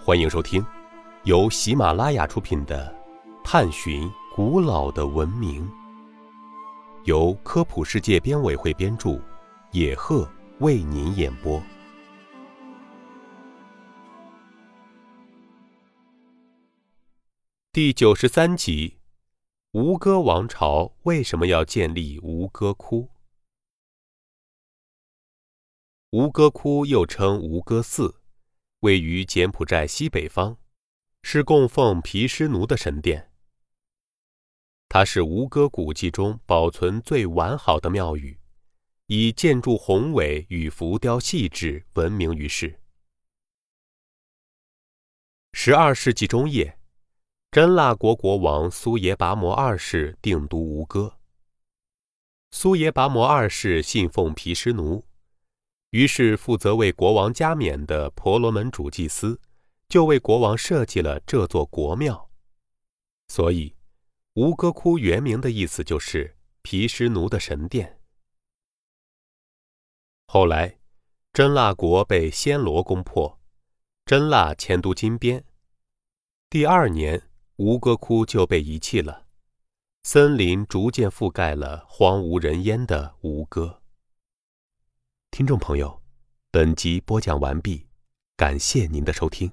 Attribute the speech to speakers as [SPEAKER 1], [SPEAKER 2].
[SPEAKER 1] 欢迎收听由喜马拉雅出品的《探寻古老的文明》，由科普世界编委会编著，野鹤为您演播。第九十三集：吴哥王朝为什么要建立吴哥窟？吴哥窟又称吴哥寺，位于柬埔寨西北方，是供奉毗湿奴的神殿。它是吴哥古迹中保存最完好的庙宇，以建筑宏伟与浮雕细致闻名于世。十二世纪中叶，真腊国国王苏耶拔摩二世定都吴哥。苏耶拔摩二世信奉毗湿奴。于是，负责为国王加冕的婆罗门主祭司就为国王设计了这座国庙。所以，吴哥窟原名的意思就是毗湿奴的神殿。后来，真腊国被暹罗攻破，真腊迁都金边。第二年，吴哥窟就被遗弃了，森林逐渐覆盖了荒无人烟的吴哥。听众朋友，本集播讲完毕，感谢您的收听。